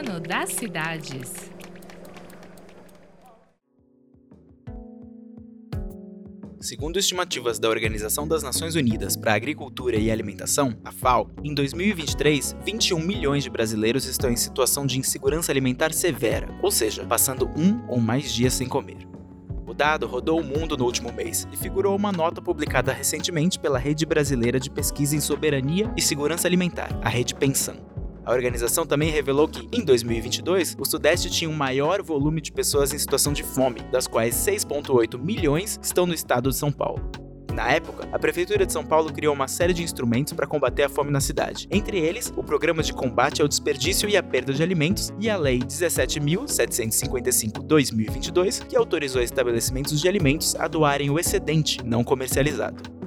Cotidiano das Cidades. Segundo estimativas da Organização das Nações Unidas para a Agricultura e Alimentação, a FAO, em 2023, 21 milhões de brasileiros estão em situação de insegurança alimentar severa, ou seja, passando um ou mais dias sem comer. O dado rodou o mundo no último mês e figurou uma nota publicada recentemente pela Rede Brasileira de Pesquisa em Soberania e Segurança Alimentar, a Rede Pensan. A organização também revelou que, em 2022, o Sudeste tinha um maior volume de pessoas em situação de fome, das quais 6,8 milhões estão no estado de São Paulo. Na época, a Prefeitura de São Paulo criou uma série de instrumentos para combater a fome na cidade, entre eles o Programa de Combate ao Desperdício e à Perda de Alimentos e a Lei 17.755-2022, que autorizou estabelecimentos de alimentos a doarem o excedente não comercializado.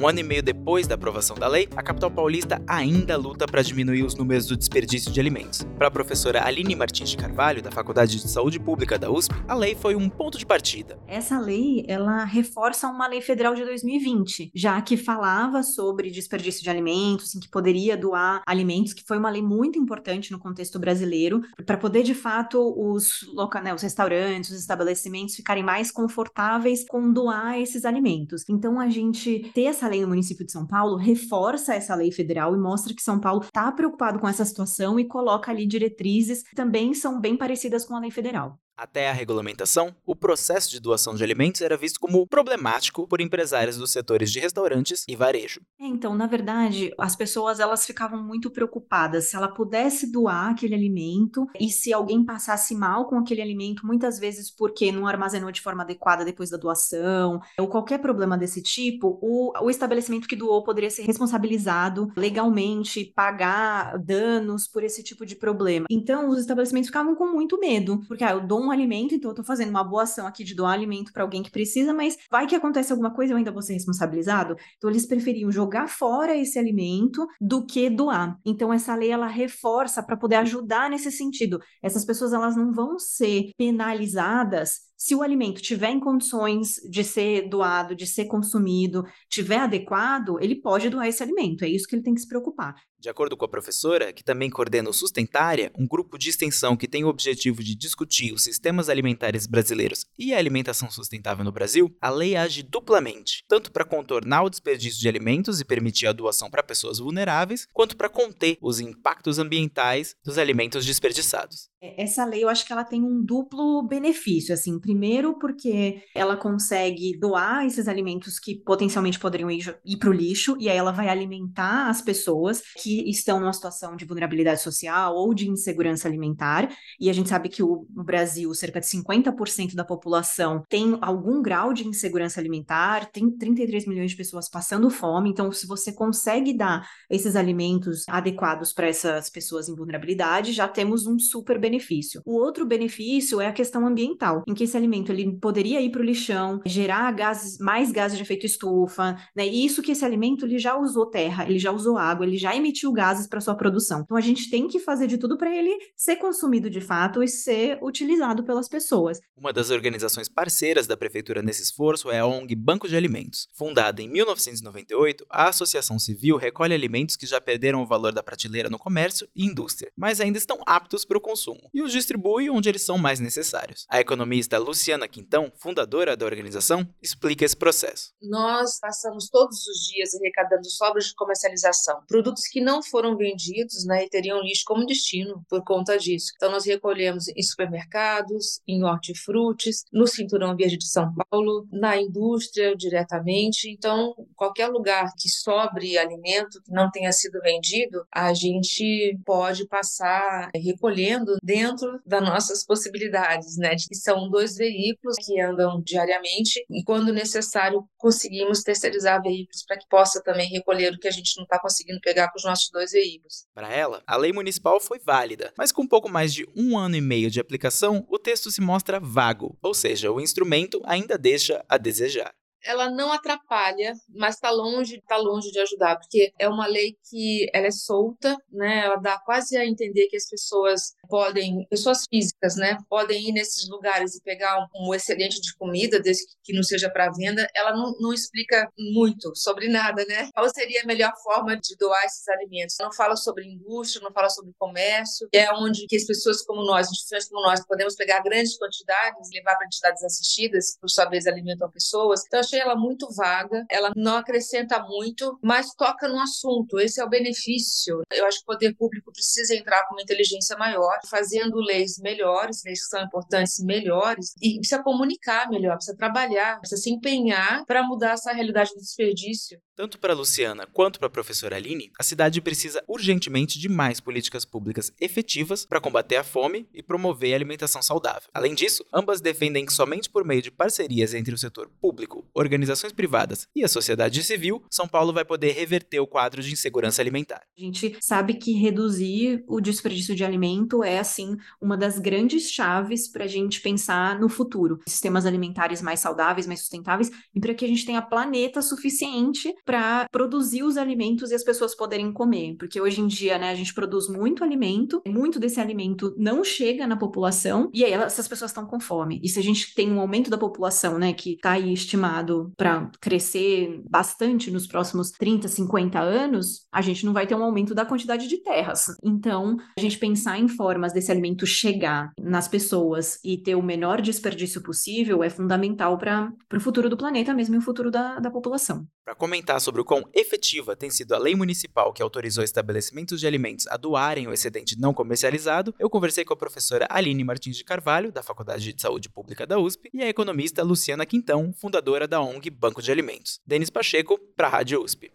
Um ano e meio depois da aprovação da lei, a capital paulista ainda luta para diminuir os números do desperdício de alimentos. Para a professora Aline Martins de Carvalho, da Faculdade de Saúde Pública da USP, a lei foi um ponto de partida. Essa lei, ela reforça uma lei federal de 2020, já que falava sobre desperdício de alimentos, em que poderia doar alimentos, que foi uma lei muito importante no contexto brasileiro, para poder, de fato, os, loca, né, os restaurantes, os estabelecimentos ficarem mais confortáveis com doar esses alimentos. Então, a gente ter essa lei no município de São Paulo reforça essa lei federal e mostra que São Paulo está preocupado com essa situação e coloca ali diretrizes que também são bem parecidas com a lei federal. Até a regulamentação, o processo de doação de alimentos era visto como problemático por empresários dos setores de restaurantes e varejo. É, então, na verdade, as pessoas elas ficavam muito preocupadas se ela pudesse doar aquele alimento e se alguém passasse mal com aquele alimento, muitas vezes porque não armazenou de forma adequada depois da doação, ou qualquer problema desse tipo, o, o estabelecimento que doou poderia ser responsabilizado legalmente, pagar danos por esse tipo de problema. Então, os estabelecimentos ficavam com muito medo, porque ah, eu dou um alimento, então eu tô fazendo uma boa ação aqui de doar alimento para alguém que precisa, mas vai que acontece alguma coisa eu ainda vou ser responsabilizado? Então eles preferiam jogar fora esse alimento do que doar. Então essa lei ela reforça para poder ajudar nesse sentido. Essas pessoas elas não vão ser penalizadas se o alimento tiver em condições de ser doado, de ser consumido, tiver adequado, ele pode doar esse alimento. É isso que ele tem que se preocupar. De acordo com a professora, que também coordena o Sustentária, um grupo de extensão que tem o objetivo de discutir os sistemas alimentares brasileiros e a alimentação sustentável no Brasil, a lei age duplamente, tanto para contornar o desperdício de alimentos e permitir a doação para pessoas vulneráveis, quanto para conter os impactos ambientais dos alimentos desperdiçados. É, essa lei, eu acho que ela tem um duplo benefício, assim, primeiro porque ela consegue doar esses alimentos que potencialmente poderiam ir, ir para o lixo, e aí ela vai alimentar as pessoas que estão numa situação de vulnerabilidade social ou de insegurança alimentar, e a gente sabe que o, no Brasil, cerca de 50% da população tem algum grau de insegurança alimentar, tem 33 milhões de pessoas passando fome, então se você consegue dar esses alimentos adequados para essas pessoas em vulnerabilidade, já temos um super benefício. O outro benefício é a questão ambiental, em que esse alimento ele poderia ir para o lixão, gerar gases, mais gases de efeito estufa, né? E isso que esse alimento ele já usou terra, ele já usou água, ele já emitiu gases para sua produção. Então a gente tem que fazer de tudo para ele ser consumido de fato e ser utilizado pelas pessoas. Uma das organizações parceiras da prefeitura nesse esforço é a ONG Banco de Alimentos. Fundada em 1998, a associação civil recolhe alimentos que já perderam o valor da prateleira no comércio e indústria, mas ainda estão aptos para o consumo, e os distribui onde eles são mais necessários. A economista Luciana Quintão, fundadora da organização, explica esse processo. Nós passamos todos os dias arrecadando sobras de comercialização, produtos que não foram vendidos né, e teriam lixo como destino por conta disso. Então, nós recolhemos em supermercados, em hortifrutis, no Cinturão Verde de São Paulo, na indústria diretamente. Então, qualquer lugar que sobre alimento que não tenha sido vendido, a gente pode passar recolhendo dentro das nossas possibilidades, né? Que são dois veículos que andam diariamente e, quando necessário, conseguimos terceirizar veículos para que possa também recolher o que a gente não está conseguindo pegar com os nossos dois veículos. Para ela, a lei municipal foi válida, mas com pouco mais de um ano e meio de aplicação, o texto se mostra vago, ou seja, o instrumento ainda deixa a desejar. Ela não atrapalha, mas está longe, está longe de ajudar, porque é uma lei que ela é solta, né? Ela dá quase a entender que as pessoas podem, pessoas físicas, né, podem ir nesses lugares e pegar um, um excedente de comida, desde que não seja para venda. Ela não, não explica muito sobre nada, né? Qual seria a melhor forma de doar esses alimentos? Não fala sobre indústria, não fala sobre comércio, é onde que as pessoas como nós, instituições como nós, podemos pegar grandes quantidades levar para entidades assistidas, por sua vez alimentam pessoas. Então, achei ela muito vaga, ela não acrescenta muito, mas toca no assunto. Esse é o benefício. Eu acho que o poder público precisa entrar com uma inteligência maior, fazendo leis melhores, leis que são importantes melhores, e precisa comunicar melhor, precisa trabalhar, precisa se empenhar para mudar essa realidade do desperdício. Tanto para Luciana quanto para a professora Aline, a cidade precisa urgentemente de mais políticas públicas efetivas para combater a fome e promover a alimentação saudável. Além disso, ambas defendem que somente por meio de parcerias entre o setor público, organizações privadas e a sociedade civil, São Paulo vai poder reverter o quadro de insegurança alimentar. A gente sabe que reduzir o desperdício de alimento é, assim, uma das grandes chaves para a gente pensar no futuro. Sistemas alimentares mais saudáveis, mais sustentáveis e para que a gente tenha planeta suficiente para produzir os alimentos e as pessoas poderem comer. Porque hoje em dia, né, a gente produz muito alimento, muito desse alimento não chega na população e aí essas pessoas estão com fome. E se a gente tem um aumento da população, né, que está aí estimado para crescer bastante nos próximos 30, 50 anos, a gente não vai ter um aumento da quantidade de terras. Então, a gente pensar em formas desse alimento chegar nas pessoas e ter o menor desperdício possível é fundamental para o futuro do planeta mesmo e o futuro da, da população. Para comentar sobre o quão efetiva tem sido a lei municipal que autorizou estabelecimentos de alimentos a doarem o excedente não comercializado, eu conversei com a professora Aline Martins de Carvalho, da Faculdade de Saúde Pública da USP, e a economista Luciana Quintão, fundadora da ONG Banco de Alimentos. Denis Pacheco, para a Rádio USP.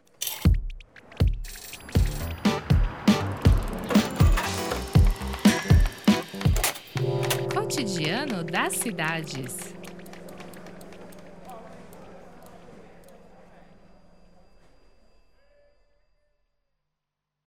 Cotidiano das cidades.